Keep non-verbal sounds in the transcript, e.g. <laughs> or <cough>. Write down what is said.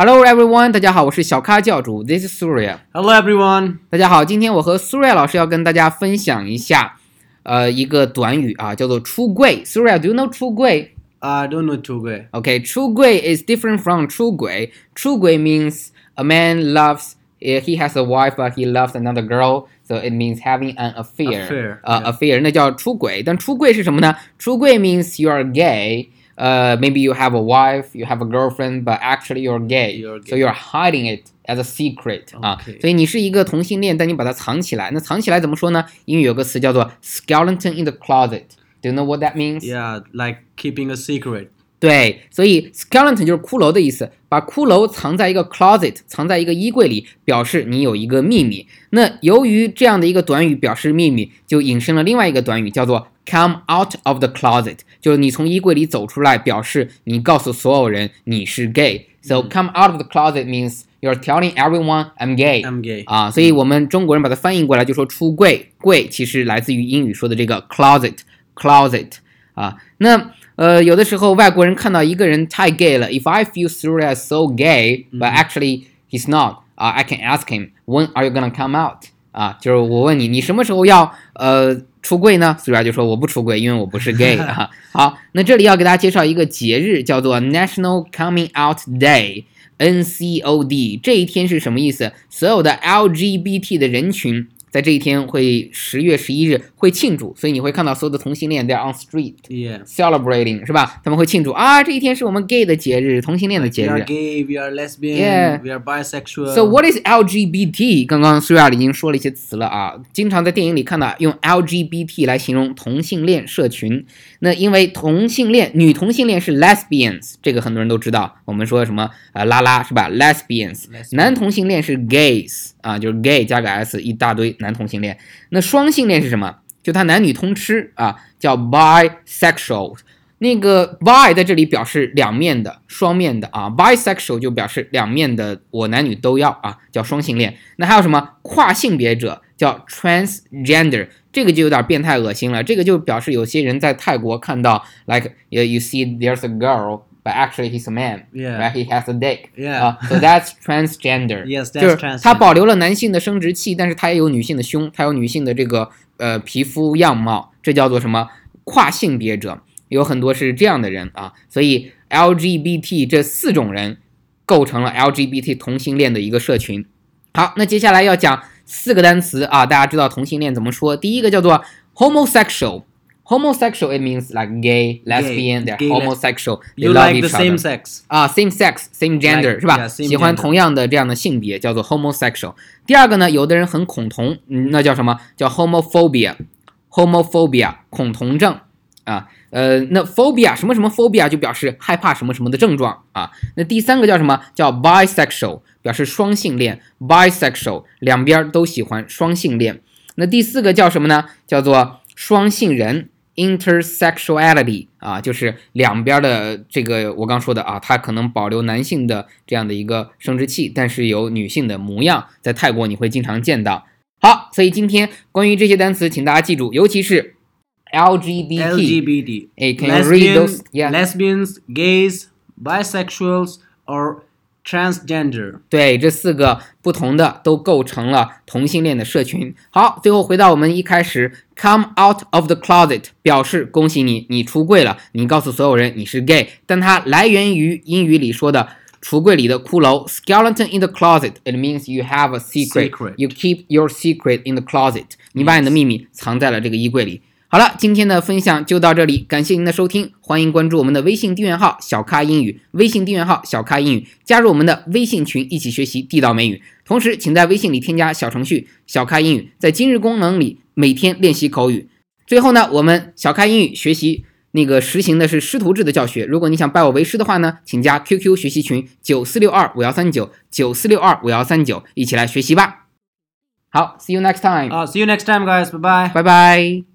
Hello everyone，大家好，我是小咖教主，This is Surya。 Hello everyone. 大家好，今天我和 Surya 老师要跟大家分享一下，呃，一个短语啊，叫做出柜。Surya，do you know 出柜 I don't know 出轨。 ？Okay，出柜 is different from 出轨。出轨 means a man loves. uh, He has a wife, but he loves another girl, so it means having an affair. Affair，呃、 yeah. affair 那叫出轨。但出柜是什么呢？出柜 means you are gay. Uh, maybe you have a wife, you have a girlfriend, but actually you're gay. You're gay. So you're hiding it as a secret 啊.所以你是一个同性恋，但你把它藏起来。那藏起来怎么说呢？英语有个词叫做 skeleton in the closet。Do you know what that means? Yeah, like keeping a secret. 对，所以 skeleton 就是骷髅的意思，把骷髅藏在一个 closet，藏在一个衣柜里，表示你有一个秘密。那由于这样的一个短语表示秘密，就引申了另外一个短语，叫做 come out of the closet，就是你从衣柜里走出来，表示你告诉所有人你是 gay。So come out of the closet means you're telling everyone I'm gay。 I'm gay. 啊，所以我们中国人把它翻译过来就说出柜，柜其实来自于英语说的这个 closet，closet 啊。那呃，有的时候外国人看到一个人太 gay 了，if I feel Surya is so gay，but actually he's not，啊，I can ask him when are you gonna come out？啊，就是我问你，你什么时候要呃 出柜呢？Surya 就说我不出柜，因为我不是 gay <laughs> 啊。好，那这里要给大家介绍一个节日，叫做 National Coming Out Day。NCOD 这一天是什么意思？所有的 LGBT 的人群在这一天会十月十一日会庆祝，所以你会看到所有的同性恋 they're on street Yeah. celebrating 是吧？他们会庆祝啊，这一天是我们 gay 的节日，同性恋的 We 节 are 日。gay, we are lesbian, Yeah. we are bisexual. So what is LGBT？刚刚苏亚已经说了一些词了啊，经常在电影里看到用 LGBT 来形容同性恋社群。那因为同性恋，女同性恋是 lesbians，这个很多人都知道。我们说什么呃拉拉是吧？lesbians。Lesbian 男同性恋是 gays 啊，就是 gay 加个 s，一大堆男同性恋。那双性恋是什么？就他男女通吃啊，叫 bisexual。那个 bi 在这里表示两面的、双面的啊，bisexual 就表示两面的，我男女都要啊，叫双性恋。那还有什么跨性别者叫 transgender，这个就有点变态恶心了。这个就表示有些人在泰国看到，like you you see there's a girl。But actually, he's a man. Yeah. Right? He has a dick. Yeah. 啊、so that's <laughs> transgender. Yes, 就 that's 是 transgender. 他保留了男性的生殖器，但是他也有女性的胸，他有女性的这个呃皮肤样貌，这叫做什么跨性别者？有很多是这样的人啊，所以 LGBT 这四种人构成了 LGBT 同性恋的一个社群。好，那接下来要讲四个单词啊，大家知道同性恋怎么说？第一个叫做 homosexual。Homosexual it means like gay, lesbian, they're homosexual, they You love like the each other. same sex. 啊，same sex, same gender、是吧喜欢同样的这样的性别，叫做 homosexual。第二个呢，有的人很恐同，嗯，那叫什么？叫 homophobia。homophobia 恐同症啊，呃，那 phobia 什么什么 phobia 就表示害怕什么什么的症状啊。那第三个叫什么？叫 bisexual，表示双性恋，bisexual 两边都喜欢双性恋。那第四个叫什么呢？叫做双性人 intersexuality 啊，就是两边的这个我刚说的啊，它可能保留男性的这样的一个生殖器，但是有女性的模样，在泰国你会经常见到。好，所以今天关于这些单词，请大家记住，尤其是 LGBT。LGBT. Hey, can you read those? Yeah. Lesbians, gays, bisexuals, or transgender. 对，这四个不同的都构成了同性恋的社群。好，最后回到我们一开始，come out of the closet 表示恭喜你，你出柜了，你告诉所有人你是 gay，但它来源于英语里说的。橱柜里的骷髅，skeleton in the closet. It means you have a secret. Secret. You keep your secret in the closet. 你把你的秘密藏在了这个衣柜里。好了，今天的分享就到这里，感谢您的收听，欢迎关注我们的微信订阅号“小咖英语”，微信订阅号“小咖英语”，加入我们的微信群，一起学习地道美语。同时，请在微信里添加小程序“小咖英语”，在今日功能里每天练习口语。最后呢，我们小咖英语学习那个实行的是师徒制的教学。如果你想拜我为师的话呢，请加 QQ 学习群九四六二五幺三九九四六二五幺三九，一起来学习吧。好，See you next time，Uh, see you next time, guys. Bye bye. 拜拜。